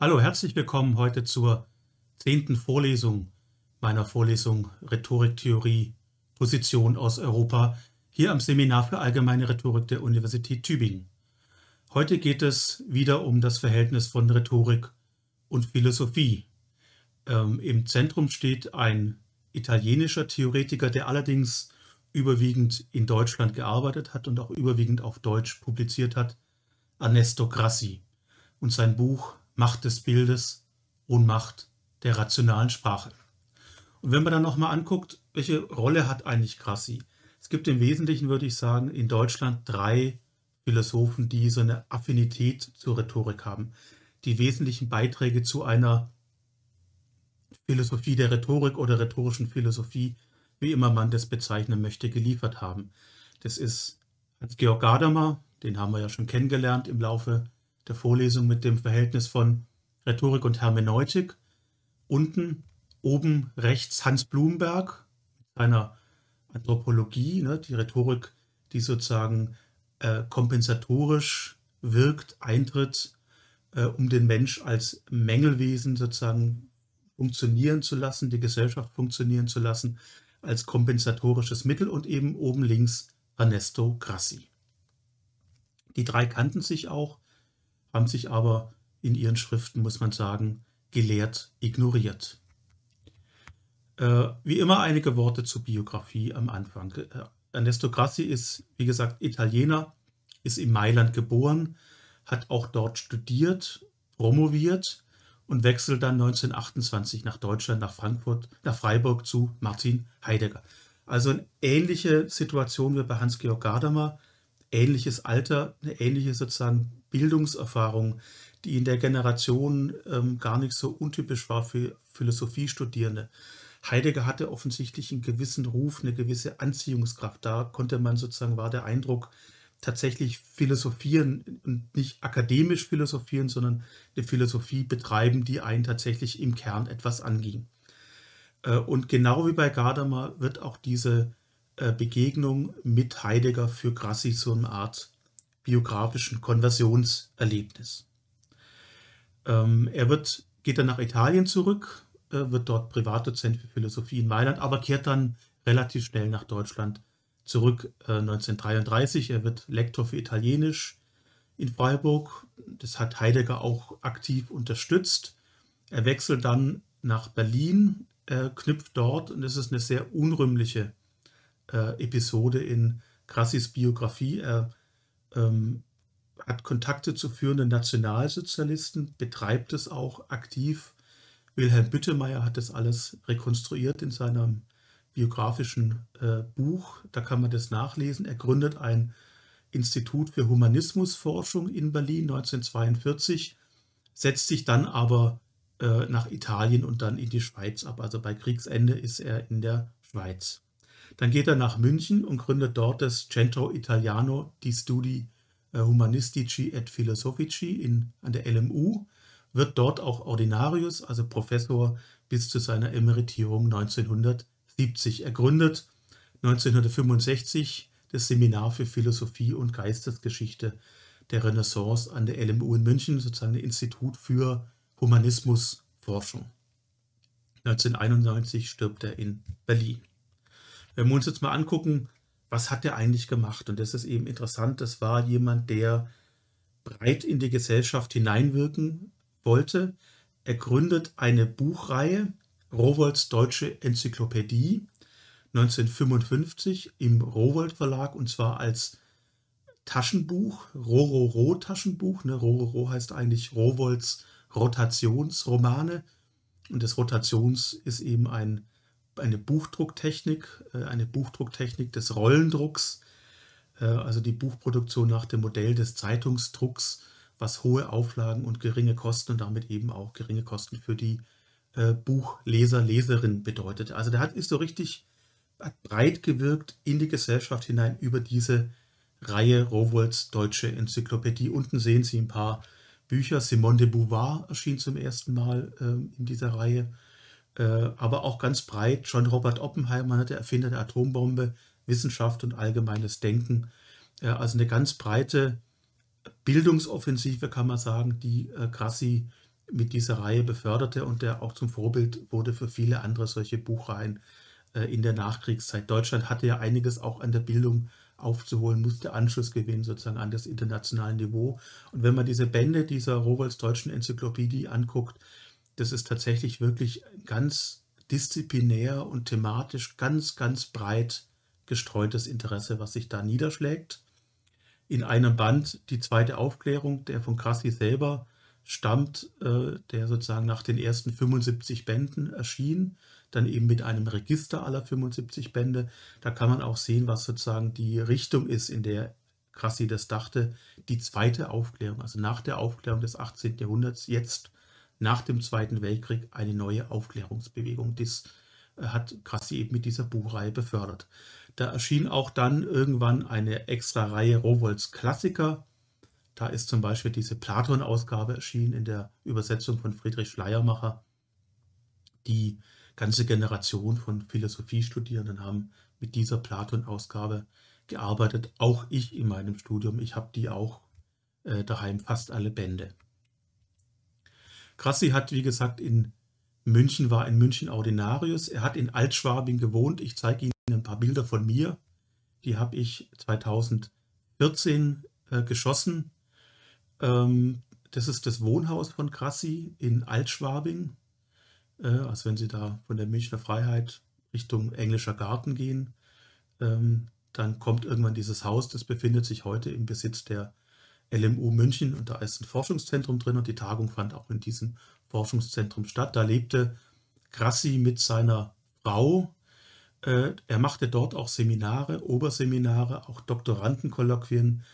Hallo, herzlich willkommen heute zur zehnten Vorlesung meiner Vorlesung Rhetoriktheorie Position aus Europa hier am Seminar für allgemeine Rhetorik der Universität Tübingen. Heute geht es wieder um das Verhältnis von Rhetorik und Philosophie. Ähm, Im Zentrum steht ein italienischer Theoretiker, der allerdings überwiegend in Deutschland gearbeitet hat und auch überwiegend auf Deutsch publiziert hat, Ernesto Grassi. Und sein Buch Macht des Bildes, Ohnmacht der rationalen Sprache. Und wenn man dann nochmal anguckt, welche Rolle hat eigentlich Grassi? Es gibt im Wesentlichen, würde ich sagen, in Deutschland drei Philosophen, die so eine Affinität zur Rhetorik haben, die wesentlichen Beiträge zu einer Philosophie der Rhetorik oder rhetorischen Philosophie, wie immer man das bezeichnen möchte, geliefert haben. Das ist Hans-Georg Gadamer, den haben wir ja schon kennengelernt im Laufe der Vorlesung mit dem Verhältnis von Rhetorik und Hermeneutik. Unten, oben rechts Hans Blumberg mit seiner Anthropologie, ne, die Rhetorik, die sozusagen äh, kompensatorisch wirkt, eintritt, äh, um den Mensch als Mängelwesen sozusagen funktionieren zu lassen, die Gesellschaft funktionieren zu lassen, als kompensatorisches Mittel und eben oben links Ernesto Grassi. Die drei kannten sich auch, haben sich aber in ihren Schriften, muss man sagen, gelehrt ignoriert. Äh, wie immer einige Worte zur Biografie am Anfang. Äh, Ernesto Grassi ist, wie gesagt, Italiener, ist in Mailand geboren, hat auch dort studiert, promoviert und wechselt dann 1928 nach Deutschland, nach Frankfurt, nach Freiburg zu Martin Heidegger. Also eine ähnliche Situation wie bei Hans-Georg Gadamer, ähnliches Alter, eine ähnliche sozusagen Bildungserfahrung, die in der Generation ähm, gar nicht so untypisch war für Philosophiestudierende. Heidegger hatte offensichtlich einen gewissen Ruf, eine gewisse Anziehungskraft. Da konnte man sozusagen, war der Eindruck, tatsächlich philosophieren und nicht akademisch philosophieren, sondern eine Philosophie betreiben, die einen tatsächlich im Kern etwas anging. Äh, und genau wie bei Gadamer wird auch diese äh, Begegnung mit Heidegger für Grassi so eine Art biografischen Konversionserlebnis. Ähm, er wird, geht dann nach Italien zurück, äh, wird dort Privatdozent für Philosophie in Mailand, aber kehrt dann relativ schnell nach Deutschland zurück äh, 1933. Er wird Lektor für Italienisch in Freiburg. Das hat Heidegger auch aktiv unterstützt. Er wechselt dann nach Berlin, äh, knüpft dort, und das ist eine sehr unrühmliche äh, Episode in Grassis Biografie. Er ähm, hat Kontakte zu führenden Nationalsozialisten, betreibt es auch aktiv. Wilhelm Büttemeyer hat das alles rekonstruiert in seinem biografischen äh, Buch. Da kann man das nachlesen. Er gründet ein Institut für Humanismusforschung in Berlin 1942, setzt sich dann aber äh, nach Italien und dann in die Schweiz ab. Also bei Kriegsende ist er in der Schweiz. Dann geht er nach München und gründet dort das Centro Italiano di Studi äh, Humanistici et Philosophici in, an der LMU, wird dort auch Ordinarius, also Professor, bis zu seiner Emeritierung 1970. Er gründet 1965 das Seminar für Philosophie und Geistesgeschichte der Renaissance an der LMU in München, sozusagen ein Institut für Humanismusforschung. 1991 stirbt er in Berlin. Wenn wir uns jetzt mal angucken, was hat er eigentlich gemacht? Und das ist eben interessant. Das war jemand, der breit in die Gesellschaft hineinwirken wollte. Er gründet eine Buchreihe, Rowoldts Deutsche Enzyklopädie, 1955 im Rowold Verlag und zwar als Taschenbuch, Rororo Taschenbuch. Ne? Rororo heißt eigentlich Rowolds Rotationsromane und das Rotations ist eben ein eine Buchdrucktechnik, äh, eine Buchdrucktechnik des Rollendrucks, äh, also die Buchproduktion nach dem Modell des Zeitungsdrucks, was hohe Auflagen und geringe Kosten und damit eben auch geringe Kosten für die äh, Buchleser, Leserin bedeutet. Also der hat ist so richtig breit gewirkt in die Gesellschaft hinein über diese Reihe Rowolds Deutsche Enzyklopädie. Unten sehen Sie ein paar Bücher. Simone de Beauvoir erschien zum ersten Mal ähm, in dieser Reihe. Äh, aber auch ganz breit. John Robert Oppenheimer, der Erfinder der Atombombe, Wissenschaft und allgemeines Denken. Äh, also eine ganz breite Bildungsoffensive, kann man sagen, die äh, Grassi mit dieser Reihe beförderte und der auch zum Vorbild wurde für viele andere solche Buchreihen in der Nachkriegszeit. Deutschland hatte ja einiges auch an der Bildung aufzuholen, musste Anschluss gewinnen sozusagen an das internationale Niveau. Und wenn man diese Bände dieser Rowohls deutschen Enzyklopädie anguckt, das ist tatsächlich wirklich ganz disziplinär und thematisch ganz, ganz breit gestreutes Interesse, was sich da niederschlägt. In einem Band die zweite Aufklärung, der von Crassi selber stammt, äh, der sozusagen nach den ersten 75 Bänden erschien, dann eben mit einem Register aller 75 Bände. Da kann man auch sehen, was sozusagen die Richtung ist, in der Crassi das dachte. Die zweite Aufklärung, also nach der Aufklärung des 18. Jahrhunderts, jetzt nach dem Zweiten Weltkrieg eine neue Aufklärungsbewegung. Das äh, hat Crassi eben mit dieser Buchreihe befördert. Da erschien auch dann irgendwann eine extra Reihe Rowohls Klassiker. Da ist zum Beispiel diese Platon-Ausgabe erschienen in der Übersetzung von Friedrich Schleiermacher. Die ganze Generation von Philosophiestudierenden haben mit dieser Platon-Ausgabe gearbeitet. Auch ich in meinem Studium. Ich habe die auch äh, daheim, fast alle Bände. Grassi hat, wie gesagt, in München, war in München Ordinarius. Er hat in Altschwabing gewohnt. Ich zeige Ihnen ein paar Bilder von mir. Die habe ich 2014 äh, geschossen. Ähm, das ist das Wohnhaus von Grassi in Altschwabing. Äh, also wenn Sie da von der Münchner Freiheit Richtung Englischer Garten gehen, ähm, dann kommt irgendwann dieses Haus. Das befindet sich heute im Besitz der LMU München und da ist ein Forschungszentrum drin und die Tagung fand auch in diesem Forschungszentrum statt. Da lebte Grassi mit seiner Frau. Äh, er machte dort auch Seminare, Oberseminare, auch Doktorandenkolloquien.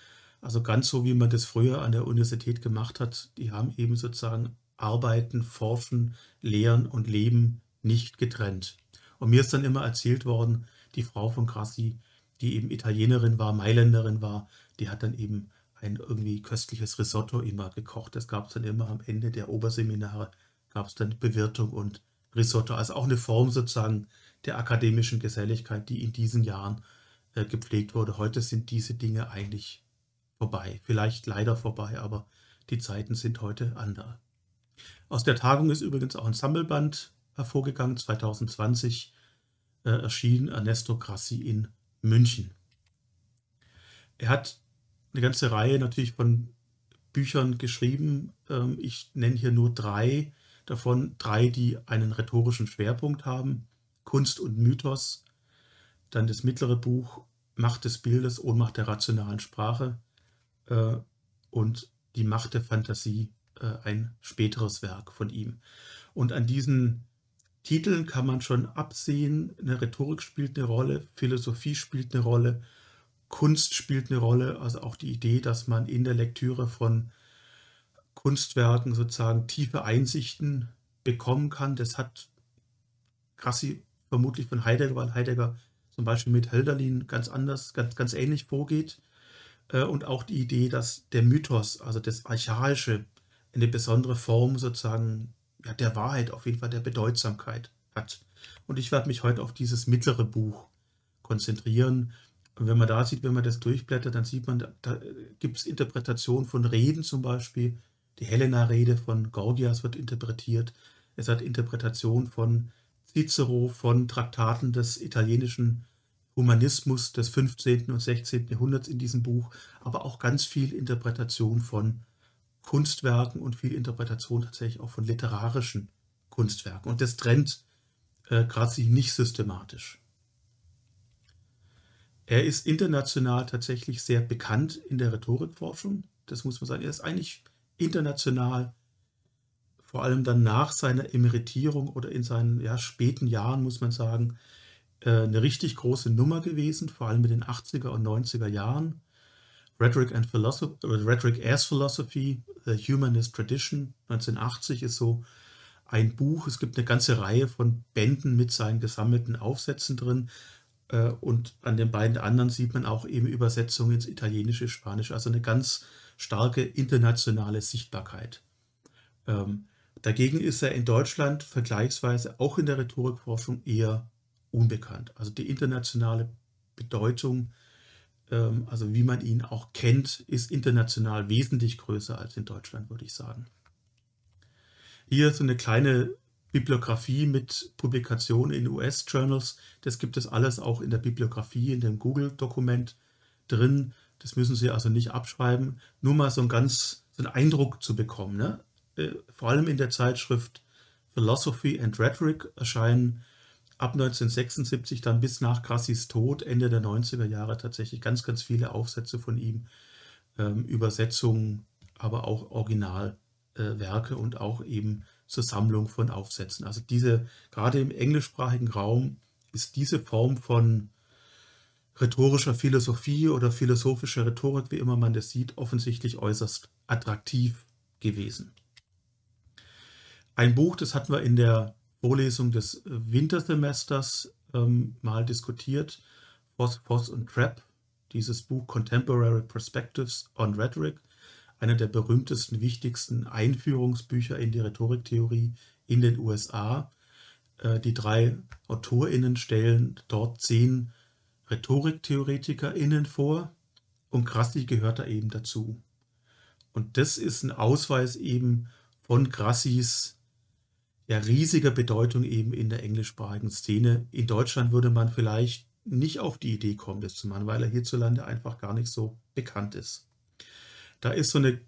Also ganz so, wie man das früher an der Universität gemacht hat. Die haben eben sozusagen Arbeiten, Forschen, Lehren und Leben nicht getrennt. Und mir ist dann immer erzählt worden, die Frau von Grassi, die eben Italienerin war, Mailänderin war, die hat dann eben ein irgendwie köstliches Risotto immer gekocht. Das gab es dann immer am Ende der Oberseminare, gab es dann Bewirtung und Risotto. Also auch eine Form sozusagen der akademischen Geselligkeit, die in diesen Jahren äh, gepflegt wurde. Heute sind diese Dinge eigentlich vorbei. Vielleicht leider vorbei, aber die Zeiten sind heute andere. Aus der Tagung ist übrigens auch ein Sammelband hervorgegangen. 2020 äh, erschien Ernesto Grassi in München. Er hat eine ganze Reihe natürlich von Büchern geschrieben. Ähm, ich nenne hier nur drei davon, drei, die einen rhetorischen Schwerpunkt haben. Kunst und Mythos, dann das mittlere Buch Macht des Bildes, Ohnmacht der rationalen Sprache äh, und die Macht der Fantasie, äh, ein späteres Werk von ihm. Und an diesen Titeln kann man schon absehen, eine Rhetorik spielt eine Rolle, Philosophie spielt eine Rolle Kunst spielt eine Rolle, also auch die Idee, dass man in der Lektüre von Kunstwerken sozusagen tiefe Einsichten bekommen kann. Das hat Grassi vermutlich von Heidegger, weil Heidegger zum Beispiel mit Hölderlin ganz anders, ganz, ganz ähnlich vorgeht. Äh, und auch die Idee, dass der Mythos, also das Archaische, eine besondere Form sozusagen ja, der Wahrheit, auf jeden Fall der Bedeutsamkeit hat. Und ich werde mich heute auf dieses mittlere Buch konzentrieren. Und wenn man da sieht, wenn man das durchblättert, dann sieht man, da, da gibt es Interpretationen von Reden zum Beispiel. Die Helena-Rede von Gorgias wird interpretiert. Es hat Interpretationen von Cicero, von Traktaten des italienischen Humanismus des 15. und 16. Jahrhunderts in diesem Buch, aber auch ganz viel Interpretation von Kunstwerken und viel Interpretation tatsächlich auch von literarischen Kunstwerken. Und das trennt äh, Grazi nicht systematisch. Er ist international tatsächlich sehr bekannt in der Rhetorikforschung. Das muss man sagen. Er ist eigentlich international, vor allem dann nach seiner Emeritierung oder in seinen ja, späten Jahren, muss man sagen, äh, eine richtig große Nummer gewesen, vor allem in den 80er und 90er Jahren. Rhetoric, and Philosophy, Rhetoric as Philosophy, The Humanist Tradition, 1980 ist so ein Buch. Es gibt eine ganze Reihe von Bänden mit seinen gesammelten Aufsätzen drin. Äh, und an den beiden anderen sieht man auch eben Übersetzungen ins Italienische, Spanische, also eine ganz starke internationale Sichtbarkeit. Ähm, dagegen ist er in Deutschland vergleichsweise auch in der Rhetorikforschung eher unbekannt. Also die internationale Bedeutung, ähm, also wie man ihn auch kennt, ist international wesentlich größer als in Deutschland, würde ich sagen. Hier so eine kleine Bibliografie mit Publikationen in US-Journals. Das gibt es alles auch in der Bibliografie, in dem Google-Dokument drin. Das müssen Sie also nicht abschreiben. Nur mal so, ein ganz, so einen Eindruck zu bekommen. Ne? Äh, vor allem in der Zeitschrift Philosophy and Rhetoric erscheinen ab 1976 dann bis nach Grassis Tod, Ende der 90er Jahre tatsächlich ganz, ganz viele Aufsätze von ihm, ähm, Übersetzungen, aber auch Originalwerke und auch eben zur Sammlung von Aufsätzen. Also diese, gerade im englischsprachigen Raum ist diese Form von rhetorischer Philosophie oder philosophischer Rhetorik, wie immer man das sieht, offensichtlich äußerst attraktiv gewesen. Ein Buch, das hatten wir in der Vorlesung des Wintersemesters ähm, mal diskutiert, Voss, Voss und Trapp, dieses Buch Contemporary Perspectives on Rhetoric, einer der berühmtesten, wichtigsten Einführungsbücher in die Rhetoriktheorie in den USA. Äh, die drei AutorInnen stellen dort zehn RhetoriktheoretikerInnen vor und Grassi gehört da eben dazu. Und das ist ein Ausweis eben von Grassis ja, riesiger Bedeutung eben in der englischsprachigen Szene. In Deutschland würde man vielleicht nicht auf die Idee kommen, das zu machen, weil er hierzulande einfach gar nicht so bekannt ist. Da ist so eine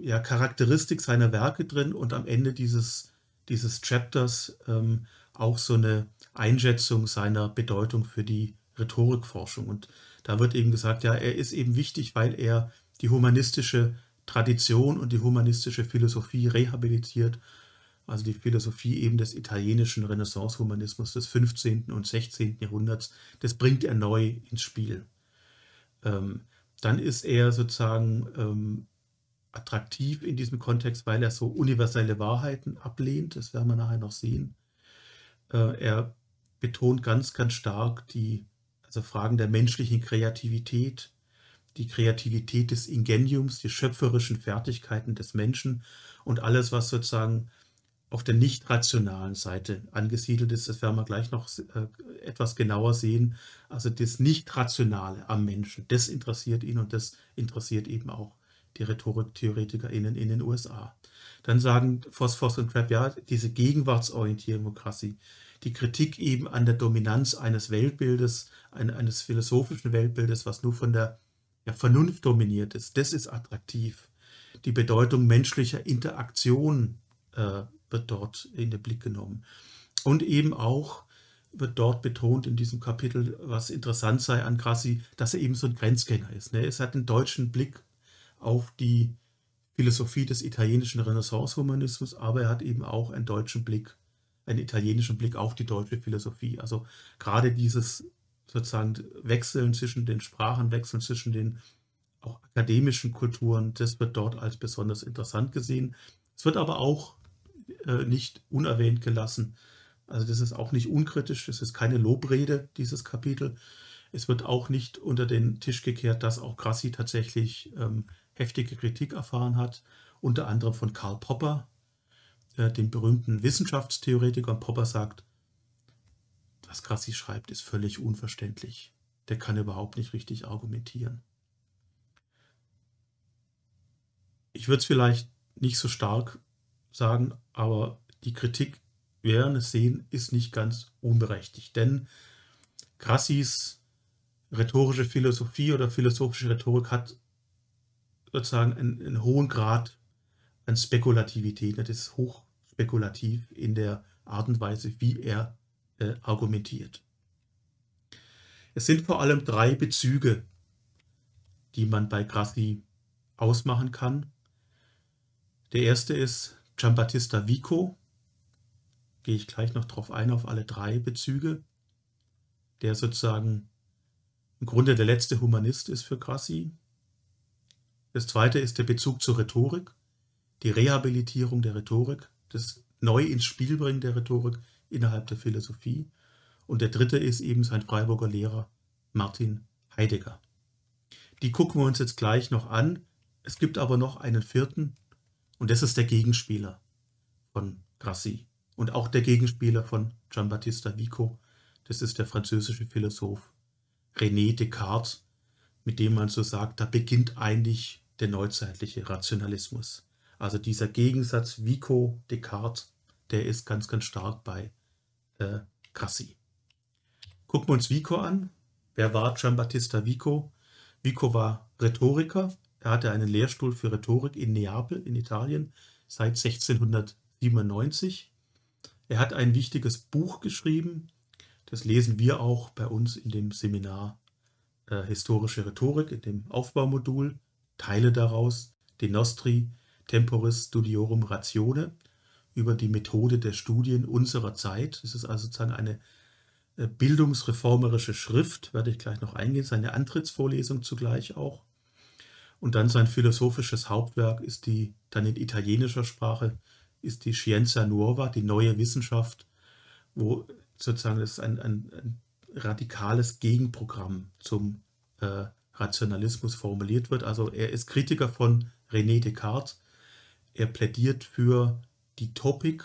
ja, Charakteristik seiner Werke drin und am Ende dieses, dieses Chapters ähm, auch so eine Einschätzung seiner Bedeutung für die Rhetorikforschung. Und da wird eben gesagt, ja, er ist eben wichtig, weil er die humanistische Tradition und die humanistische Philosophie rehabilitiert also die Philosophie eben des italienischen Renaissance-Humanismus des 15. und 16. Jahrhunderts, das bringt er neu ins Spiel. Ähm, dann ist er sozusagen ähm, attraktiv in diesem Kontext, weil er so universelle Wahrheiten ablehnt, das werden wir nachher noch sehen. Äh, er betont ganz, ganz stark die also Fragen der menschlichen Kreativität, die Kreativität des Ingeniums, die schöpferischen Fertigkeiten des Menschen und alles, was sozusagen auf der nicht rationalen Seite angesiedelt ist. Das werden wir gleich noch äh, etwas genauer sehen. Also das Nicht-Rationale am Menschen, das interessiert ihn und das interessiert eben auch die Rhetoriktheoretikerinnen in den USA. Dann sagen Phosphos und Trapp, ja, diese Gegenwartsorientierung Krassi, die Kritik eben an der Dominanz eines Weltbildes, eines philosophischen Weltbildes, was nur von der Vernunft dominiert ist, das ist attraktiv. Die Bedeutung menschlicher Interaktion äh, wird dort in den Blick genommen. Und eben auch wird dort betont in diesem Kapitel, was interessant sei an Grassi, dass er eben so ein Grenzgänger ist. Ne? Es hat einen deutschen Blick auf die Philosophie des italienischen Renaissance-Humanismus, aber er hat eben auch einen deutschen Blick, einen italienischen Blick auf die deutsche Philosophie. Also gerade dieses sozusagen Wechseln zwischen den Sprachen, Wechseln zwischen den auch akademischen Kulturen, das wird dort als besonders interessant gesehen. Es wird aber auch äh, nicht unerwähnt gelassen. Also das ist auch nicht unkritisch, das ist keine Lobrede, dieses Kapitel. Es wird auch nicht unter den Tisch gekehrt, dass auch Grassi tatsächlich ähm, heftige Kritik erfahren hat, unter anderem von Karl Popper, äh, dem berühmten Wissenschaftstheoretiker. Und Popper sagt, was Grassi schreibt, ist völlig unverständlich. Der kann überhaupt nicht richtig argumentieren. Ich würde es vielleicht nicht so stark sagen, aber die Kritik, werden es sehen, ist nicht ganz unberechtigt. Denn Grassis rhetorische Philosophie oder philosophische Rhetorik hat sozusagen einen, einen hohen Grad an Spekulativität. Das ist hochspekulativ in der Art und Weise, wie er äh, argumentiert. Es sind vor allem drei Bezüge, die man bei Grassi ausmachen kann. Der erste ist Giambattista Vico, gehe ich gleich noch drauf ein, auf alle drei Bezüge, der sozusagen im Grunde der letzte Humanist ist für Grassi. Das zweite ist der Bezug zur Rhetorik, die Rehabilitierung der Rhetorik, das neu ins Spiel bringen der Rhetorik innerhalb der Philosophie. Und der dritte ist eben sein Freiburger Lehrer Martin Heidegger. Die gucken wir uns jetzt gleich noch an. Es gibt aber noch einen vierten, und das ist der Gegenspieler von Grassi und auch der Gegenspieler von Giambattista Vico. Das ist der französische Philosoph René Descartes, mit dem man so sagt, da beginnt eigentlich der neuzeitliche Rationalismus. Also dieser Gegensatz Vico-Descartes, der ist ganz, ganz stark bei äh, Grassi. Gucken wir uns Vico an. Wer war Giambattista Vico? Vico war Rhetoriker. Er hatte einen Lehrstuhl für Rhetorik in Neapel in Italien seit 1697. Er hat ein wichtiges Buch geschrieben. Das lesen wir auch bei uns in dem Seminar äh, Historische Rhetorik, in dem Aufbaumodul. Teile daraus, De Nostri Temporis Studiorum Ratione, über die Methode der Studien unserer Zeit. Das ist also sozusagen eine äh, bildungsreformerische Schrift, werde ich gleich noch eingehen, seine Antrittsvorlesung zugleich auch. Und dann sein philosophisches Hauptwerk ist die, dann in italienischer Sprache, ist die Scienza Nuova, die neue Wissenschaft, wo sozusagen das ein, ein, ein radikales Gegenprogramm zum äh, Rationalismus formuliert wird. Also er ist Kritiker von René Descartes. Er plädiert für die Topik,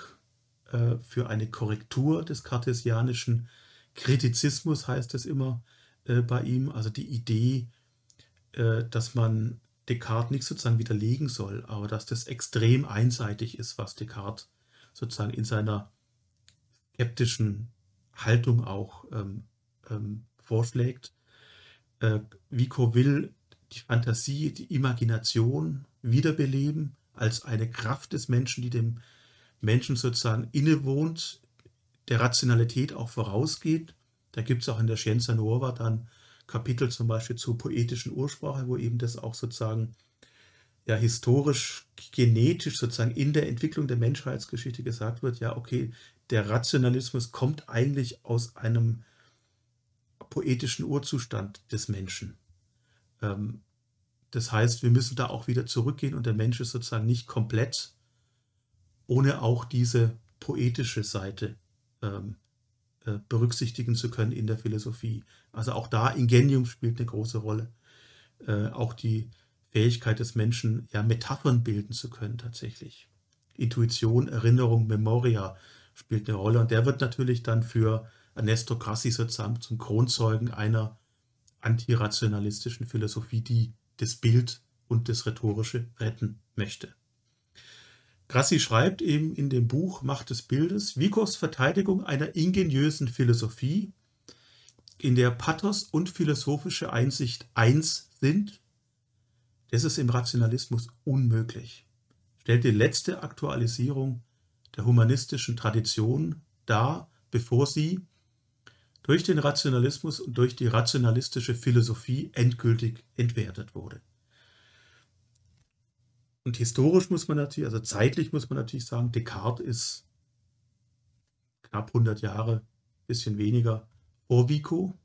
äh, für eine Korrektur des kartesianischen Kritizismus heißt es immer äh, bei ihm, also die Idee, äh, dass man Descartes nicht sozusagen widerlegen soll, aber dass das extrem einseitig ist, was Descartes sozusagen in seiner skeptischen Haltung auch ähm, ähm, vorschlägt. Äh, Vico will die Fantasie, die Imagination wiederbeleben als eine Kraft des Menschen, die dem Menschen sozusagen innewohnt, der Rationalität auch vorausgeht. Da gibt es auch in der Scienza Nuova dann Kapitel zum Beispiel zur poetischen Ursprache, wo eben das auch sozusagen ja historisch, genetisch sozusagen in der Entwicklung der Menschheitsgeschichte gesagt wird, ja, okay, der Rationalismus kommt eigentlich aus einem poetischen Urzustand des Menschen. Ähm, das heißt, wir müssen da auch wieder zurückgehen und der Mensch ist sozusagen nicht komplett, ohne auch diese poetische Seite ähm, äh, berücksichtigen zu können in der Philosophie. Also auch da Ingenium spielt eine große Rolle. Äh, auch die Fähigkeit des Menschen, ja, Metaphern bilden zu können tatsächlich. Intuition, Erinnerung, Memoria spielt eine Rolle und der wird natürlich dann für Ernesto Grassi sozusagen zum Kronzeugen einer antirationalistischen Philosophie, die das Bild und das Rhetorische retten möchte. Grassi schreibt eben in dem Buch Macht des Bildes Vicos Verteidigung einer ingeniösen Philosophie, in der Pathos und philosophische Einsicht eins sind, das ist im Rationalismus unmöglich. Stellt die letzte Aktualisierung der humanistischen Tradition dar, bevor sie durch den Rationalismus und durch die rationalistische Philosophie endgültig entwertet wurde. Und historisch muss man natürlich, also zeitlich muss man natürlich sagen, Descartes ist knapp 100 Jahre, bisschen weniger, vor Vico.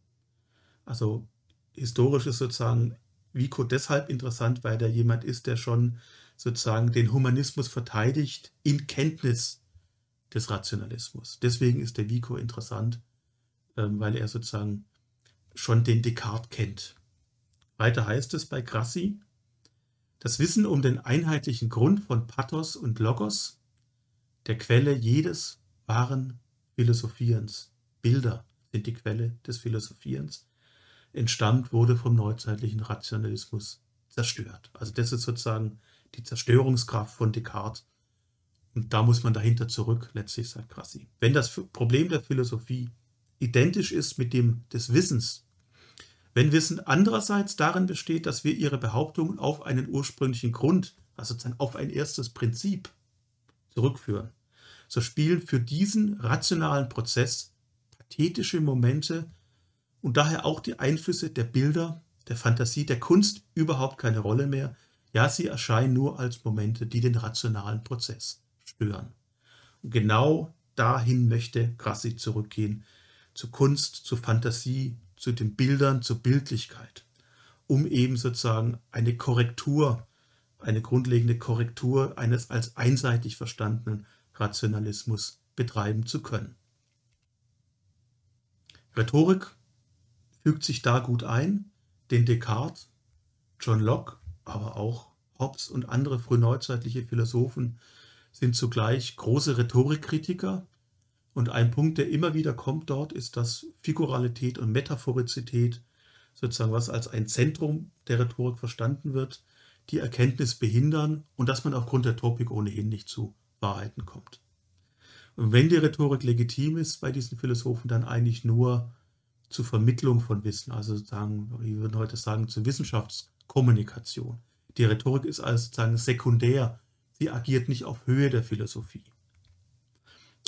Also historisch ist sozusagen Vico deshalb interessant, weil er jemand ist, der schon sozusagen den Humanismus verteidigt in Kenntnis des Rationalismus. Deswegen ist der Vico interessant ähm, weil er sozusagen schon den Descartes kennt. Weiter heißt es bei Grassi, das Wissen um den einheitlichen Grund von Pathos und Logos, der Quelle jedes wahren Philosophierens, Bilder sind die Quelle des Philosophierens, entstammt, wurde vom neuzeitlichen Rationalismus zerstört. Also das ist sozusagen die Zerstörungskraft von Descartes. Und da muss man dahinter zurück, letztlich sagt Grassi. Wenn das Problem der Philosophie identisch ist mit dem des Wissens. Wenn Wissen andererseits darin besteht, dass wir ihre Behauptungen auf einen ursprünglichen Grund, also sozusagen auf ein erstes Prinzip zurückführen, so spielen für diesen rationalen Prozess pathetische Momente und daher auch die Einflüsse der Bilder, der Fantasie, der Kunst überhaupt keine Rolle mehr. Ja, sie erscheinen nur als Momente, die den rationalen Prozess stören. Und genau dahin möchte Grassi zurückgehen, zu Kunst, zu Fantasie, zu den Bildern, zur Bildlichkeit, um eben sozusagen eine Korrektur, eine grundlegende Korrektur eines als einseitig verstandenen Rationalismus betreiben zu können. Rhetorik fügt sich da gut ein, denn Descartes, John Locke, aber auch Hobbes und andere frühneuzeitliche Philosophen sind zugleich große Rhetorikkritiker, und ein Punkt, der immer wieder kommt dort, ist, dass Figuralität und Metaphorizität, sozusagen was als ein Zentrum der Rhetorik verstanden wird, die Erkenntnis behindern und dass man aufgrund der Topik ohnehin nicht zu Wahrheiten kommt. Und wenn die Rhetorik legitim ist bei diesen Philosophen, dann eigentlich nur zur Vermittlung von Wissen, also sozusagen, wir würden heute sagen, zur Wissenschaftskommunikation. Die Rhetorik ist also sozusagen sekundär, sie agiert nicht auf Höhe der Philosophie.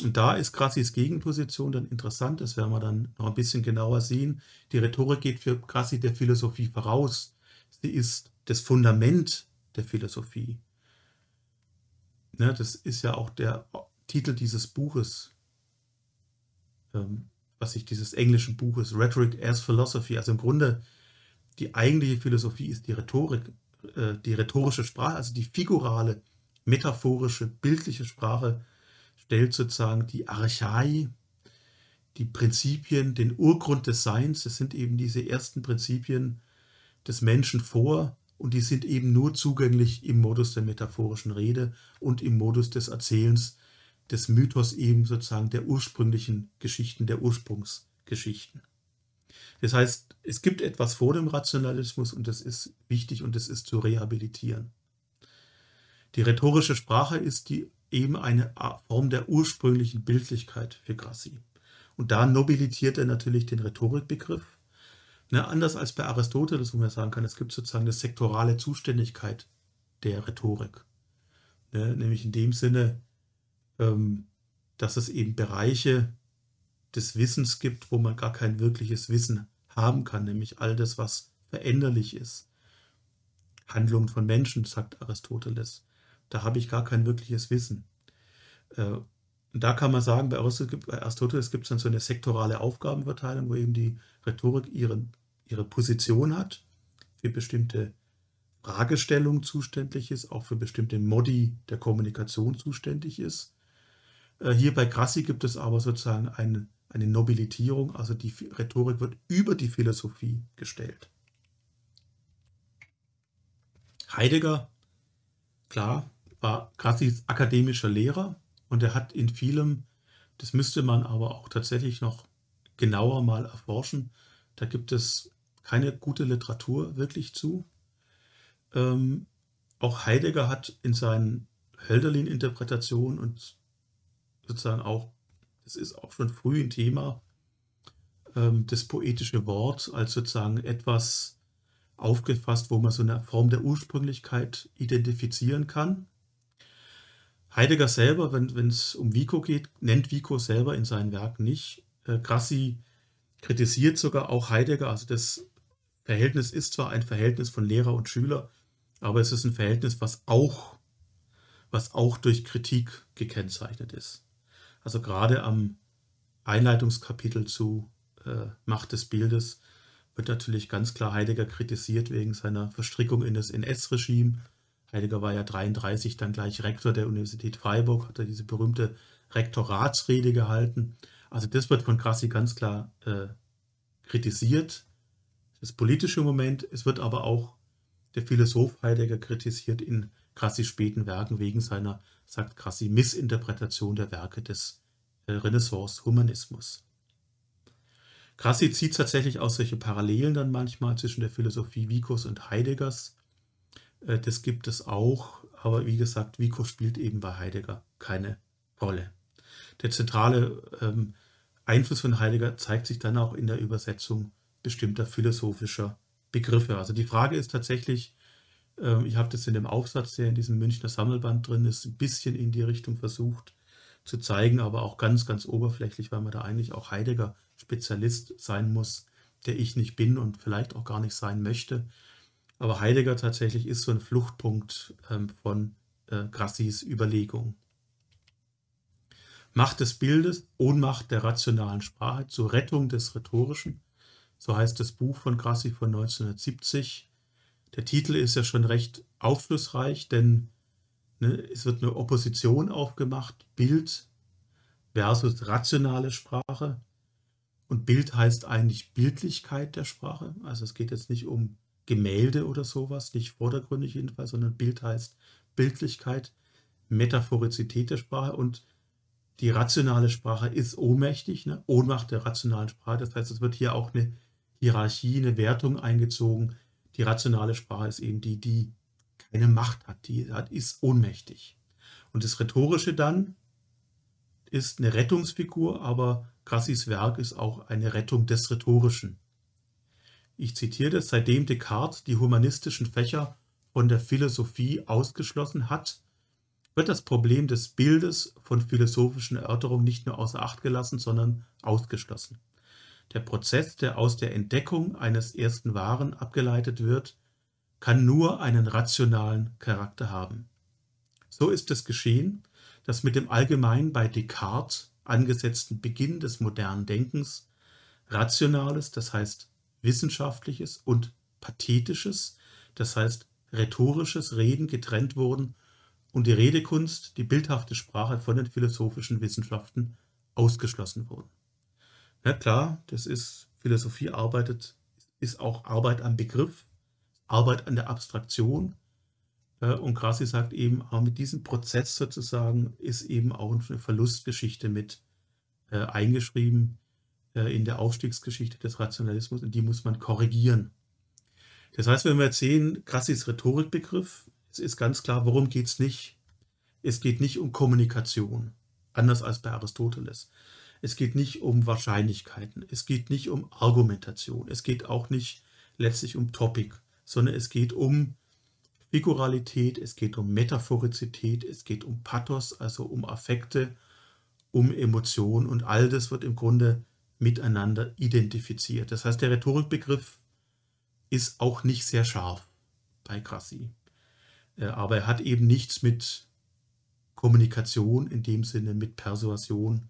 Und da ist Grassis Gegenposition dann interessant, das werden wir dann noch ein bisschen genauer sehen. Die Rhetorik geht für Grassi der Philosophie voraus. Sie ist das Fundament der Philosophie. Ne, das ist ja auch der Titel dieses Buches, ähm, was sich dieses englischen Buches Rhetoric as Philosophy, also im Grunde die eigentliche Philosophie ist die Rhetorik, äh, die rhetorische Sprache, also die figurale, metaphorische, bildliche Sprache stellt sozusagen die Archai, die Prinzipien, den Urgrund des Seins. Das sind eben diese ersten Prinzipien des Menschen vor und die sind eben nur zugänglich im Modus der metaphorischen Rede und im Modus des Erzählens des Mythos eben sozusagen der ursprünglichen Geschichten, der Ursprungsgeschichten. Das heißt, es gibt etwas vor dem Rationalismus und das ist wichtig und das ist zu rehabilitieren. Die rhetorische Sprache ist die eben eine Form der ursprünglichen Bildlichkeit für Grassi. Und da nobilitiert er natürlich den Rhetorikbegriff. Ne, anders als bei Aristoteles, wo man sagen kann, es gibt sozusagen eine sektorale Zuständigkeit der Rhetorik. Ne, nämlich in dem Sinne, ähm, dass es eben Bereiche des Wissens gibt, wo man gar kein wirkliches Wissen haben kann, nämlich all das, was veränderlich ist. Handlungen von Menschen, sagt Aristoteles da habe ich gar kein wirkliches Wissen. Äh, da kann man sagen, bei Aristoteles gibt es dann so eine sektorale Aufgabenverteilung, wo eben die Rhetorik ihren, ihre Position hat, für bestimmte Fragestellungen zuständig ist, auch für bestimmte Modi der Kommunikation zuständig ist. Äh, hier bei Grassi gibt es aber sozusagen eine, eine Nobilitierung, also die Rhetorik wird über die Philosophie gestellt. Heidegger, klar, war Grassis akademischer Lehrer und er hat in vielem, das müsste man aber auch tatsächlich noch genauer mal erforschen, da gibt es keine gute Literatur wirklich zu. Ähm, auch Heidegger hat in seinen Hölderlin-Interpretationen und sozusagen auch, das ist auch schon früh ein Thema, ähm, das poetische Wort als sozusagen etwas aufgefasst, wo man so eine Form der Ursprünglichkeit identifizieren kann. Heidegger selber, wenn es um Vico geht, nennt Vico selber in seinen Werken nicht. Äh, Grassi kritisiert sogar auch Heidegger. Also das Verhältnis ist zwar ein Verhältnis von Lehrer und Schüler, aber es ist ein Verhältnis, was auch, was auch durch Kritik gekennzeichnet ist. Also gerade am Einleitungskapitel zu äh, Macht des Bildes wird natürlich ganz klar Heidegger kritisiert wegen seiner Verstrickung in das NS-Regime Heidegger war ja 33 dann gleich Rektor der Universität Freiburg, hat er diese berühmte Rektoratsrede gehalten. Also das wird von Grassi ganz klar äh, kritisiert, das politische Moment. Es wird aber auch der Philosoph Heidegger kritisiert in Grassis späten Werken wegen seiner, sagt Grassi, Missinterpretation der Werke des äh, Renaissance-Humanismus. Grassi zieht tatsächlich auch solche Parallelen dann manchmal zwischen der Philosophie Vicos und Heideggers. Äh, das gibt es auch, aber wie gesagt, Vico spielt eben bei Heidegger keine Rolle. Der zentrale ähm, Einfluss von Heidegger zeigt sich dann auch in der Übersetzung bestimmter philosophischer Begriffe. Also die Frage ist tatsächlich, äh, ich habe das in dem Aufsatz, der in diesem Münchner Sammelband drin ist, ein bisschen in die Richtung versucht zu zeigen, aber auch ganz, ganz oberflächlich, weil man da eigentlich auch Heidegger-Spezialist sein muss, der ich nicht bin und vielleicht auch gar nicht sein möchte. Aber Heidegger tatsächlich ist so ein Fluchtpunkt ähm, von äh, Grassis Überlegung. Macht des Bildes, Ohnmacht der rationalen Sprache zur Rettung des Rhetorischen. So heißt das Buch von Grassi von 1970. Der Titel ist ja schon recht aufschlussreich, denn ne, es wird eine Opposition aufgemacht, Bild versus rationale Sprache. Und Bild heißt eigentlich Bildlichkeit der Sprache. Also es geht jetzt nicht um Gemälde oder sowas, nicht vordergründig jedenfalls, sondern Bild heißt Bildlichkeit, Metaphorizität der Sprache und die rationale Sprache ist ohnmächtig, ne? Ohnmacht der rationalen Sprache. Das heißt, es wird hier auch eine Hierarchie, eine Wertung eingezogen. Die rationale Sprache ist eben die, die keine Macht hat, die hat, ist ohnmächtig. Und das Rhetorische dann ist eine Rettungsfigur, aber Grassis Werk ist auch eine Rettung des Rhetorischen. Ich zitiere seitdem Descartes die humanistischen Fächer von der Philosophie ausgeschlossen hat, wird das Problem des Bildes von philosophischen Erörterungen nicht nur außer Acht gelassen, sondern ausgeschlossen. Der Prozess, der aus der Entdeckung eines ersten Wahren abgeleitet wird, kann nur einen rationalen Charakter haben. So ist es geschehen, dass mit dem allgemein bei Descartes angesetzten Beginn des modernen Denkens rationales, das heißt wissenschaftliches und pathetisches, das heißt rhetorisches Reden getrennt wurden und die Redekunst, die bildhafte Sprache von den philosophischen Wissenschaften ausgeschlossen wurden. Na klar, das ist, Philosophie arbeitet, ist auch Arbeit am Begriff, Arbeit an der Abstraktion. Und Grassi sagt eben, auch mit diesem Prozess sozusagen ist eben auch eine Verlustgeschichte mit äh, eingeschrieben in der Aufstiegsgeschichte des Rationalismus und die muss man korrigieren. Das heißt, wenn wir jetzt sehen, Grassis Rhetorikbegriff, es ist ganz klar, worum geht es nicht? Es geht nicht um Kommunikation, anders als bei Aristoteles. Es geht nicht um Wahrscheinlichkeiten, es geht nicht um Argumentation, es geht auch nicht letztlich um Topic, sondern es geht um Figuralität, es geht um Metaphorizität, es geht um Pathos, also um Affekte, um Emotionen und all das wird im Grunde miteinander identifiziert. Das heißt, der Rhetorikbegriff ist auch nicht sehr scharf bei Grassi. Äh, aber er hat eben nichts mit Kommunikation in dem Sinne, mit Persuasion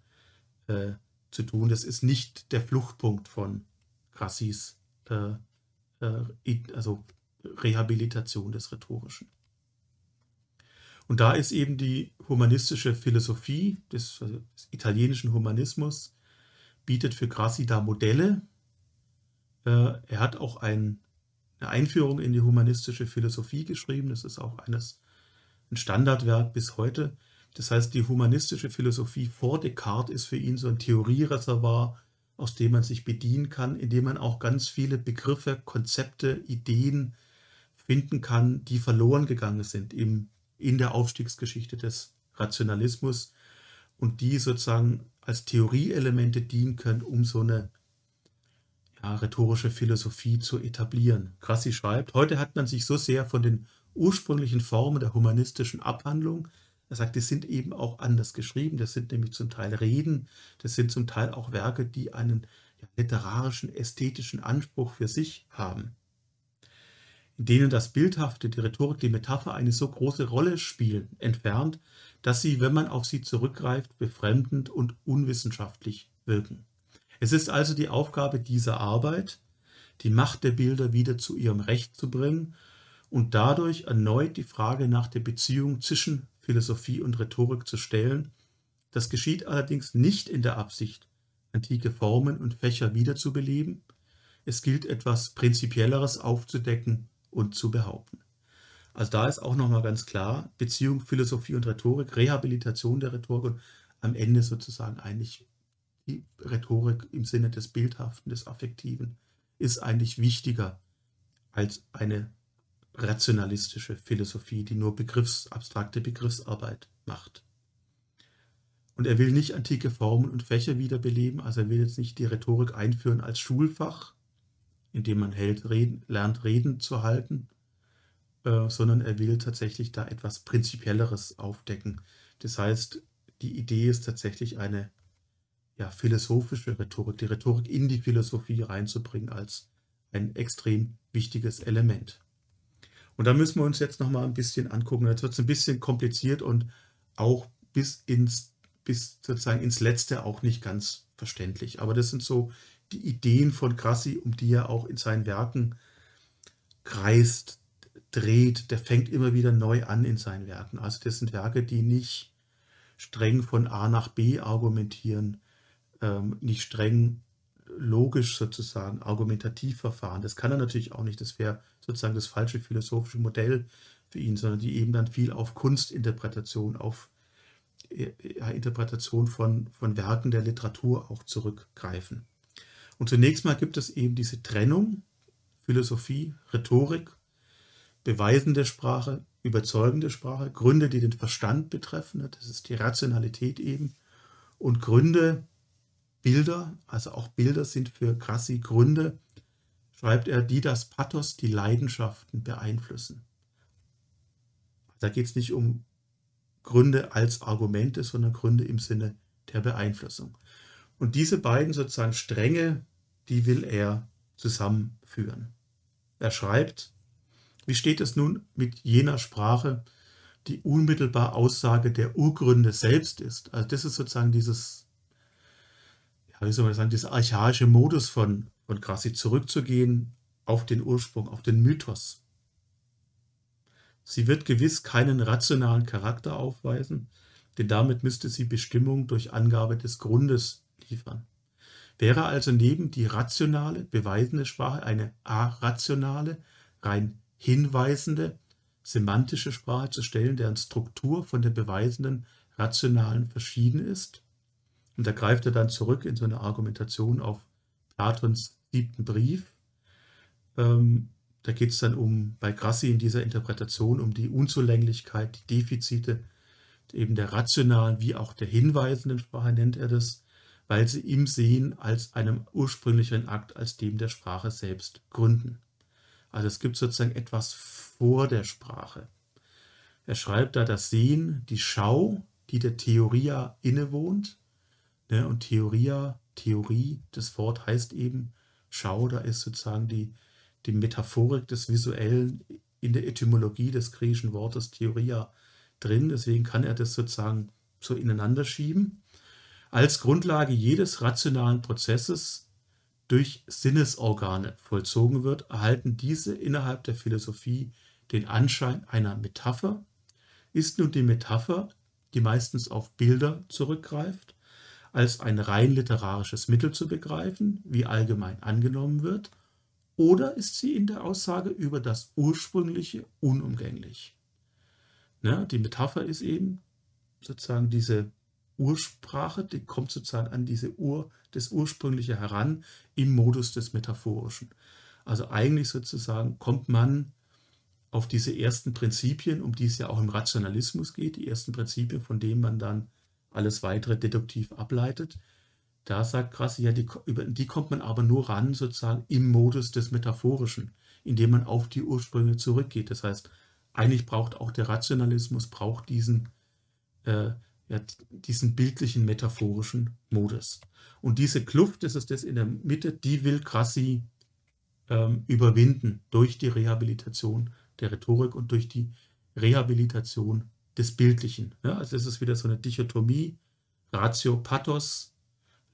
äh, zu tun. Das ist nicht der Fluchtpunkt von Grassis, äh, äh, also Rehabilitation des Rhetorischen. Und da ist eben die humanistische Philosophie des, also des italienischen Humanismus, bietet für Grassi da Modelle. Äh, er hat auch ein, eine Einführung in die humanistische Philosophie geschrieben. Das ist auch eines, ein Standardwerk bis heute. Das heißt, die humanistische Philosophie vor Descartes ist für ihn so ein Theoriereservoir, aus dem man sich bedienen kann, in dem man auch ganz viele Begriffe, Konzepte, Ideen finden kann, die verloren gegangen sind im in der Aufstiegsgeschichte des Rationalismus und die sozusagen als Theorieelemente dienen können, um so eine ja, rhetorische Philosophie zu etablieren. Grassi schreibt, heute hat man sich so sehr von den ursprünglichen Formen der humanistischen Abhandlung, er sagt, die sind eben auch anders geschrieben, das sind nämlich zum Teil Reden, das sind zum Teil auch Werke, die einen ja, literarischen, ästhetischen Anspruch für sich haben in denen das Bildhafte, die Rhetorik, die Metapher eine so große Rolle spielen, entfernt, dass sie, wenn man auf sie zurückgreift, befremdend und unwissenschaftlich wirken. Es ist also die Aufgabe dieser Arbeit, die Macht der Bilder wieder zu ihrem Recht zu bringen und dadurch erneut die Frage nach der Beziehung zwischen Philosophie und Rhetorik zu stellen. Das geschieht allerdings nicht in der Absicht, antike Formen und Fächer wiederzubeleben. Es gilt etwas Prinzipielleres aufzudecken und zu behaupten. Also da ist auch nochmal ganz klar, Beziehung, Philosophie und Rhetorik, Rehabilitation der Rhetorik und am Ende sozusagen eigentlich die Rhetorik im Sinne des Bildhaften, des Affektiven, ist eigentlich wichtiger als eine rationalistische Philosophie, die nur Begriffs, abstrakte Begriffsarbeit macht. Und er will nicht antike Formen und Fächer wiederbeleben, also er will jetzt nicht die Rhetorik einführen als Schulfach, indem man hält, reden, lernt, Reden zu halten, äh, sondern er will tatsächlich da etwas Prinzipielleres aufdecken. Das heißt, die Idee ist tatsächlich eine ja, philosophische Rhetorik, die Rhetorik in die Philosophie reinzubringen als ein extrem wichtiges Element. Und da müssen wir uns jetzt nochmal ein bisschen angucken. Jetzt wird es ein bisschen kompliziert und auch bis ins, bis sozusagen ins Letzte auch nicht ganz verständlich. Aber das sind so die Ideen von Grassi, um die er auch in seinen Werken kreist, dreht, der fängt immer wieder neu an in seinen Werken. Also das sind Werke, die nicht streng von A nach B argumentieren, ähm, nicht streng logisch sozusagen argumentativ verfahren. Das kann er natürlich auch nicht. Das wäre sozusagen das falsche philosophische Modell für ihn, sondern die eben dann viel auf Kunstinterpretation, auf äh, Interpretation von, von Werken der Literatur auch zurückgreifen. Und zunächst mal gibt es eben diese Trennung, Philosophie, Rhetorik, beweisende Sprache, überzeugende Sprache, Gründe, die den Verstand betreffen, ne, das ist die Rationalität eben, und Gründe, Bilder, also auch Bilder sind für Grassi Gründe, schreibt er, die das Pathos, die Leidenschaften beeinflussen. Da geht es nicht um Gründe als Argumente, sondern Gründe im Sinne der Beeinflussung. Und diese beiden sozusagen Stränge, die will er zusammenführen. Er schreibt, wie steht es nun mit jener Sprache, die unmittelbar Aussage der Urgründe selbst ist? Also das ist sozusagen dieses, ja, wie soll man sagen, dieser archaische Modus von, von Grassi zurückzugehen auf den Ursprung, auf den Mythos. Sie wird gewiss keinen rationalen Charakter aufweisen, denn damit müsste sie Bestimmung durch Angabe des Grundes liefern. Wäre also neben die rationale, beweisende Sprache eine arationale, rein hinweisende, semantische Sprache zu stellen, deren Struktur von der beweisenden, rationalen verschieden ist. Und da greift er dann zurück in so eine Argumentation auf Platons siebten Brief. Ähm, da geht es dann um, bei Grassi in dieser Interpretation, um die Unzulänglichkeit, die Defizite eben der rationalen wie auch der hinweisenden Sprache nennt er das, weil sie im Sehen als einem ursprünglicheren Akt als dem der Sprache selbst gründen. Also es gibt sozusagen etwas vor der Sprache. Er schreibt da das Sehen, die Schau, die der Theoria innewohnt. Ne, und Theoria, Theorie, das Wort heißt eben Schau, da ist sozusagen die, die Metaphorik des Visuellen in der Etymologie des griechischen Wortes Theoria drin. Deswegen kann er das sozusagen so ineinander schieben. Als Grundlage jedes rationalen Prozesses durch Sinnesorgane vollzogen wird, erhalten diese innerhalb der Philosophie den Anschein einer Metapher, ist nun die Metapher, die meistens auf Bilder zurückgreift, als ein rein literarisches Mittel zu begreifen, wie allgemein angenommen wird, oder ist sie in der Aussage über das Ursprüngliche unumgänglich? Ne, die Metapher ist eben sozusagen diese Ursprache, die kommt sozusagen an diese Ur, das Ursprüngliche heran im Modus des Metaphorischen. Also eigentlich sozusagen kommt man auf diese ersten Prinzipien, um die es ja auch im Rationalismus geht, die ersten Prinzipien, von denen man dann alles weitere deduktiv ableitet. Da sagt Grassi, ja, die, über die kommt man aber nur ran, sozusagen im Modus des Metaphorischen, indem man auf die Ursprünge zurückgeht. Das heißt, eigentlich braucht auch der Rationalismus, braucht diesen äh, ja, diesen bildlichen, metaphorischen Modus. Und diese Kluft, das ist das in der Mitte, die will Grassi ähm, überwinden durch die Rehabilitation der Rhetorik und durch die Rehabilitation des Bildlichen. Ja, also es ist wieder so eine Dichotomie, Ratio, Pathos,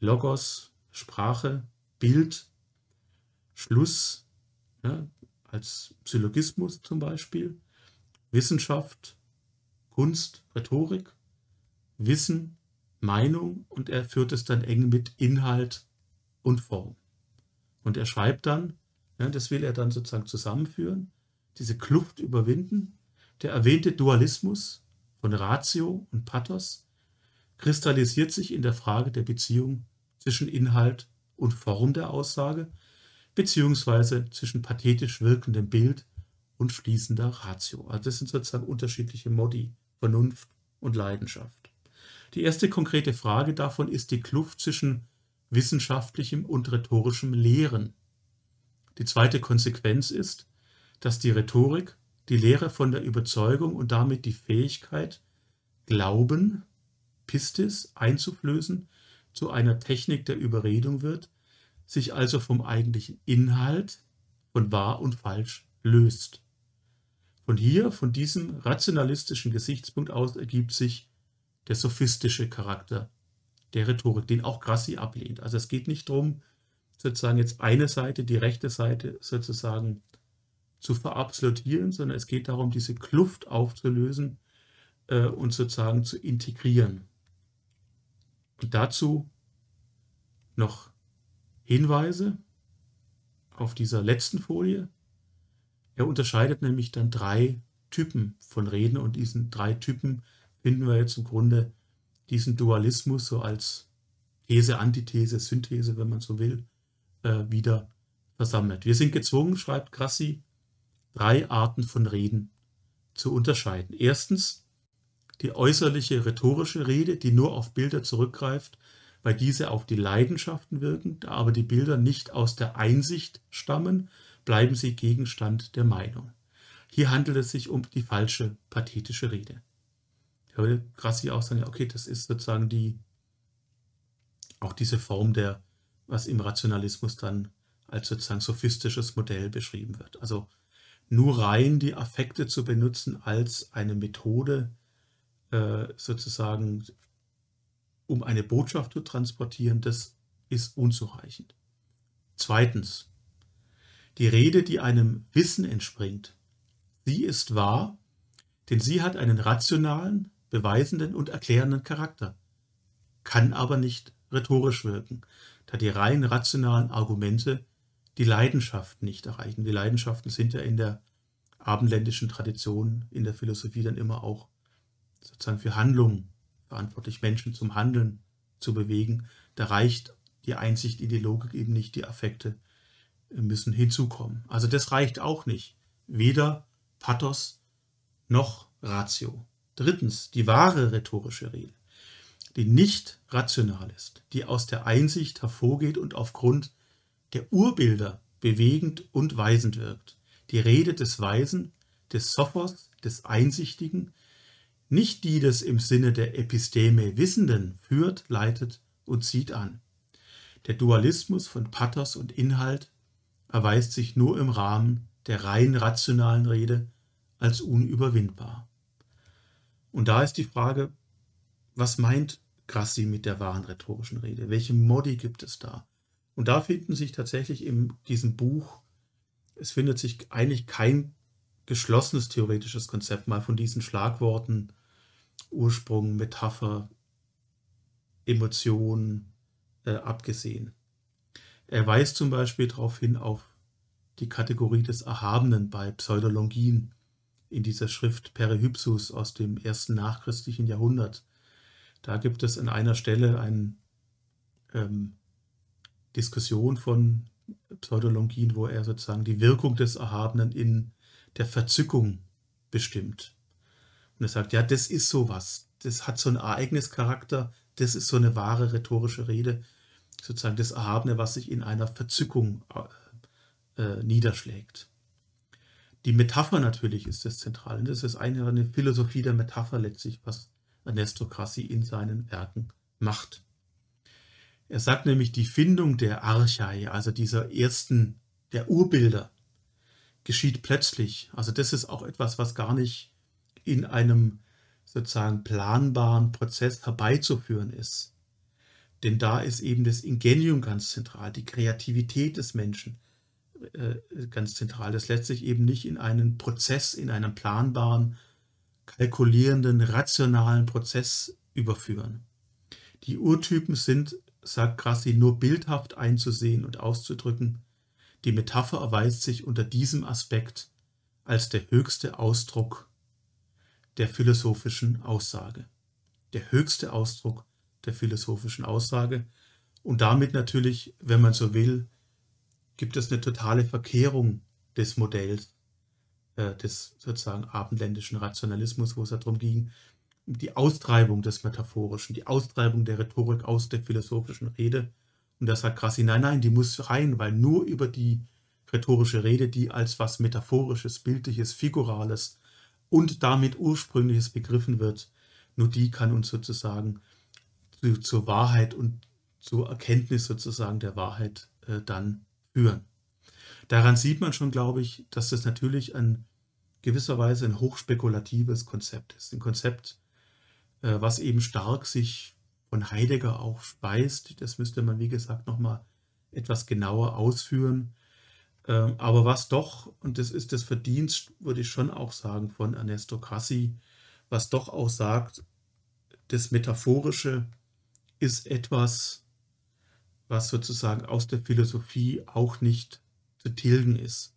Logos, Sprache, Bild, Schluss, ja, als Syllogismus zum Beispiel, Wissenschaft, Kunst, Rhetorik Wissen, Meinung und er führt es dann eng mit Inhalt und Form. Und er schreibt dann, ja, das will er dann sozusagen zusammenführen, diese Kluft überwinden. Der erwähnte Dualismus von Ratio und Pathos kristallisiert sich in der Frage der Beziehung zwischen Inhalt und Form der Aussage, beziehungsweise zwischen pathetisch wirkendem Bild und schließender Ratio. Also das sind sozusagen unterschiedliche Modi, Vernunft und Leidenschaft. Die erste konkrete Frage davon ist die Kluft zwischen wissenschaftlichem und rhetorischem Lehren. Die zweite Konsequenz ist, dass die Rhetorik die Lehre von der Überzeugung und damit die Fähigkeit, Glauben, Pistis einzuflößen, zu einer Technik der Überredung wird, sich also vom eigentlichen Inhalt von wahr und falsch löst. Von hier, von diesem rationalistischen Gesichtspunkt aus ergibt sich der sophistische Charakter der Rhetorik, den auch Grassi ablehnt. Also es geht nicht darum, sozusagen jetzt eine Seite, die rechte Seite sozusagen zu verabsolutieren, sondern es geht darum, diese Kluft aufzulösen äh, und sozusagen zu integrieren. Und dazu noch Hinweise auf dieser letzten Folie. Er unterscheidet nämlich dann drei Typen von Reden und diesen drei Typen finden wir jetzt im Grunde diesen Dualismus so als These, Antithese, Synthese, wenn man so will, äh, wieder versammelt. Wir sind gezwungen, schreibt Grassi, drei Arten von Reden zu unterscheiden. Erstens die äußerliche rhetorische Rede, die nur auf Bilder zurückgreift, weil diese auf die Leidenschaften wirken, da aber die Bilder nicht aus der Einsicht stammen, bleiben sie Gegenstand der Meinung. Hier handelt es sich um die falsche pathetische Rede. Da würde Grassi auch sagen, ja, okay, das ist sozusagen die, auch diese Form der, was im Rationalismus dann als sozusagen sophistisches Modell beschrieben wird. Also nur rein die Affekte zu benutzen als eine Methode, äh, sozusagen, um eine Botschaft zu transportieren, das ist unzureichend. Zweitens, die Rede, die einem Wissen entspringt, sie ist wahr, denn sie hat einen rationalen, beweisenden und erklärenden Charakter, kann aber nicht rhetorisch wirken, da die rein rationalen Argumente die Leidenschaft nicht erreichen. Die Leidenschaften sind ja in der abendländischen Tradition, in der Philosophie dann immer auch sozusagen für Handlungen verantwortlich, Menschen zum Handeln zu bewegen. Da reicht die Einsicht in die Logik eben nicht, die Affekte müssen hinzukommen. Also das reicht auch nicht. Weder Pathos noch Ratio. Drittens, die wahre rhetorische Rede, die nicht rational ist, die aus der Einsicht hervorgeht und aufgrund der Urbilder bewegend und weisend wirkt. Die Rede des Weisen, des Sophos, des Einsichtigen, nicht die des im Sinne der Episteme Wissenden führt, leitet und zieht an. Der Dualismus von Pathos und Inhalt erweist sich nur im Rahmen der rein rationalen Rede als unüberwindbar. Und da ist die Frage, was meint Grassi mit der wahren rhetorischen Rede? Welche Modi gibt es da? Und da finden sich tatsächlich in diesem Buch, es findet sich eigentlich kein geschlossenes theoretisches Konzept mal von diesen Schlagworten Ursprung, Metapher, Emotion äh, abgesehen. Er weist zum Beispiel darauf hin auf die Kategorie des Erhabenen bei Pseudologien in dieser Schrift Perihypsus aus dem ersten nachchristlichen Jahrhundert. Da gibt es an einer Stelle eine ähm, Diskussion von Pseudologien, wo er sozusagen die Wirkung des Erhabenen in der Verzückung bestimmt. Und er sagt, ja, das ist sowas. Das hat so einen Ereignischarakter. Das ist so eine wahre rhetorische Rede. Sozusagen das Erhabene, was sich in einer Verzückung äh, äh niederschlägt. Die Metapher natürlich ist das Zentrale. Das ist eine, eine Philosophie der Metapher letztlich, was Ernesto Crassi in seinen Werken macht. Er sagt nämlich, die Findung der Archai, also dieser ersten, der Urbilder, geschieht plötzlich. Also das ist auch etwas, was gar nicht in einem sozusagen planbaren Prozess herbeizuführen ist. Denn da ist eben das Ingenium ganz zentral, die Kreativität des Menschen äh, ganz zentral, das letztlich eben nicht in einen Prozess, in einen planbaren, kalkulierenden, rationalen Prozess überführen. Die Urtypen sind, sagt Grassi, nur bildhaft einzusehen und auszudrücken. Die Metapher erweist sich unter diesem Aspekt als der höchste Ausdruck der philosophischen Aussage. Der höchste Ausdruck der philosophischen Aussage. Und damit natürlich, wenn man so will, gibt es eine totale Verkehrung des Modells, äh, des sozusagen abendländischen Rationalismus, wo es darum ging, die Austreibung des Metaphorischen, die Austreibung der Rhetorik aus der philosophischen Rede. Und da sagt Grassi, nein, nein, die muss rein, weil nur über die rhetorische Rede, die als was Metaphorisches, Bildliches, Figurales und damit Ursprüngliches begriffen wird, nur die kann uns sozusagen zu, zur Wahrheit und zur Erkenntnis sozusagen der Wahrheit äh, dann führen. Daran sieht man schon, glaube ich, dass das natürlich ein gewisser Weise ein hochspekulatives Konzept ist. Ein Konzept, äh, was eben stark sich von Heidegger auch speist. Das müsste man, wie gesagt, nochmal etwas genauer ausführen. Ähm, aber was doch, und das ist das Verdienst, würde ich schon auch sagen, von Ernesto Crassi, was doch auch sagt, das Metaphorische ist etwas, was sozusagen aus der Philosophie auch nicht zu tilgen ist.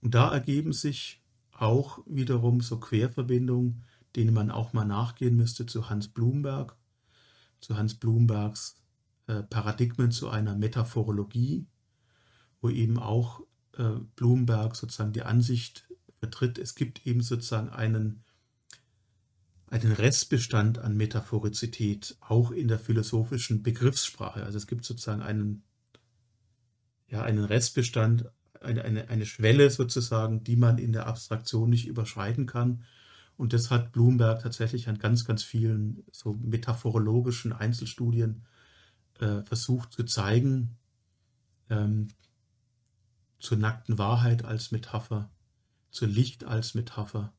Und da ergeben sich auch wiederum so Querverbindungen, denen man auch mal nachgehen müsste zu Hans Blumberg, zu Hans Blumbergs äh, Paradigmen zu einer Metaphorologie, wo eben auch äh, Blumberg sozusagen die Ansicht vertritt. Es gibt eben sozusagen einen, einen Restbestand an Metaphorizität, auch in der philosophischen Begriffssprache. Also es gibt sozusagen einen, ja, einen Restbestand, eine, eine, eine Schwelle sozusagen, die man in der Abstraktion nicht überschreiten kann. Und das hat Bloomberg tatsächlich an ganz, ganz vielen so metaphorologischen Einzelstudien äh, versucht zu zeigen. Ähm, zur nackten Wahrheit als Metapher, zur Licht als Metapher,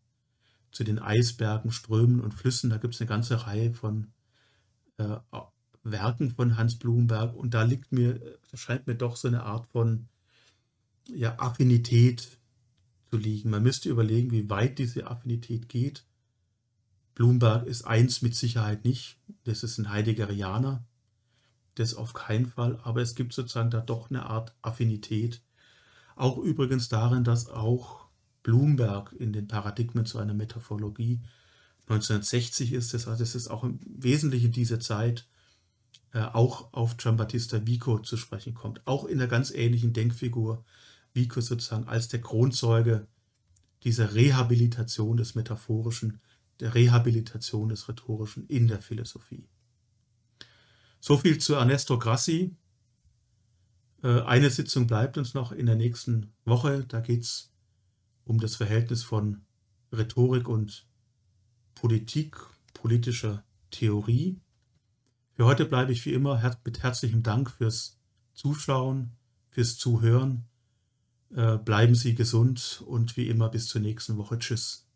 zu den Eisbergen, Strömen und Flüssen. Da gibt es eine ganze Reihe von äh, Werken von Hans Blumenberg und da liegt mir, scheint mir doch so eine Art von ja, Affinität zu liegen. Man müsste überlegen, wie weit diese Affinität geht. Bloomberg ist eins mit Sicherheit nicht. Das ist ein Heideggerianer. Das auf keinen Fall. Aber es gibt sozusagen da doch eine Art Affinität. Auch übrigens darin, dass auch Bloomberg in den Paradigmen zu einer Metaphorologie 1960 ist. Das heißt, es ist auch im Wesentlichen diese Zeit äh, auch auf Giambattista Vico zu sprechen kommt. Auch in der ganz ähnlichen Denkfigur Vico sozusagen als der Kronzeuge dieser Rehabilitation des Metaphorischen, der Rehabilitation des Rhetorischen in der Philosophie. So viel zu Ernesto Grassi. Äh, eine Sitzung bleibt uns noch in der nächsten Woche. Da geht es um das Verhältnis von Rhetorik und Politik, politischer Theorie. Für heute bleibe ich wie immer mit herzlichem Dank fürs Zuschauen, fürs Zuhören. Äh, bleiben Sie gesund und wie immer bis zur nächsten Woche. Tschüss.